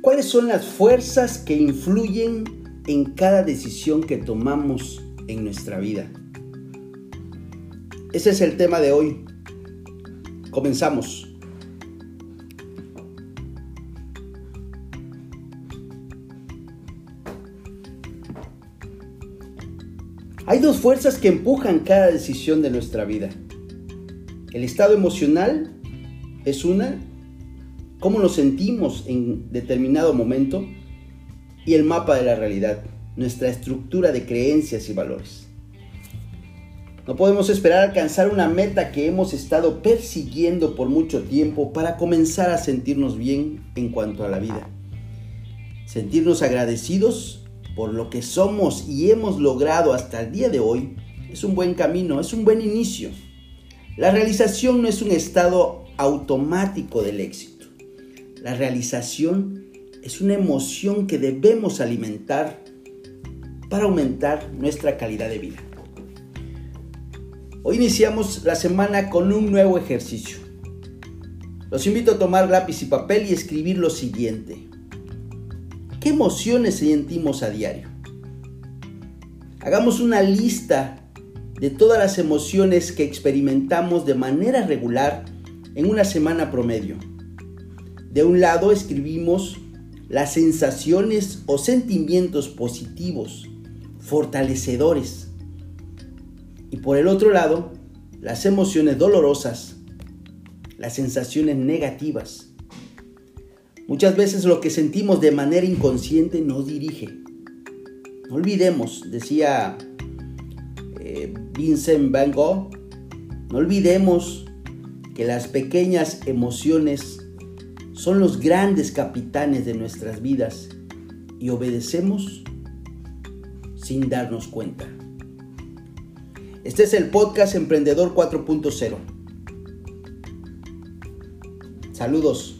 ¿Cuáles son las fuerzas que influyen en cada decisión que tomamos en nuestra vida? Ese es el tema de hoy. Comenzamos. Hay dos fuerzas que empujan cada decisión de nuestra vida. El estado emocional es una, cómo nos sentimos en determinado momento, y el mapa de la realidad, nuestra estructura de creencias y valores. No podemos esperar alcanzar una meta que hemos estado persiguiendo por mucho tiempo para comenzar a sentirnos bien en cuanto a la vida. Sentirnos agradecidos por lo que somos y hemos logrado hasta el día de hoy es un buen camino, es un buen inicio. La realización no es un estado automático del éxito. La realización es una emoción que debemos alimentar para aumentar nuestra calidad de vida. Hoy iniciamos la semana con un nuevo ejercicio. Los invito a tomar lápiz y papel y escribir lo siguiente. ¿Qué emociones sentimos a diario? Hagamos una lista de todas las emociones que experimentamos de manera regular en una semana promedio. De un lado escribimos las sensaciones o sentimientos positivos, fortalecedores, y por el otro lado, las emociones dolorosas, las sensaciones negativas. Muchas veces lo que sentimos de manera inconsciente nos dirige. No olvidemos, decía eh, Vincent Van Gogh, no olvidemos que las pequeñas emociones son los grandes capitanes de nuestras vidas y obedecemos sin darnos cuenta. Este es el podcast Emprendedor 4.0. Saludos.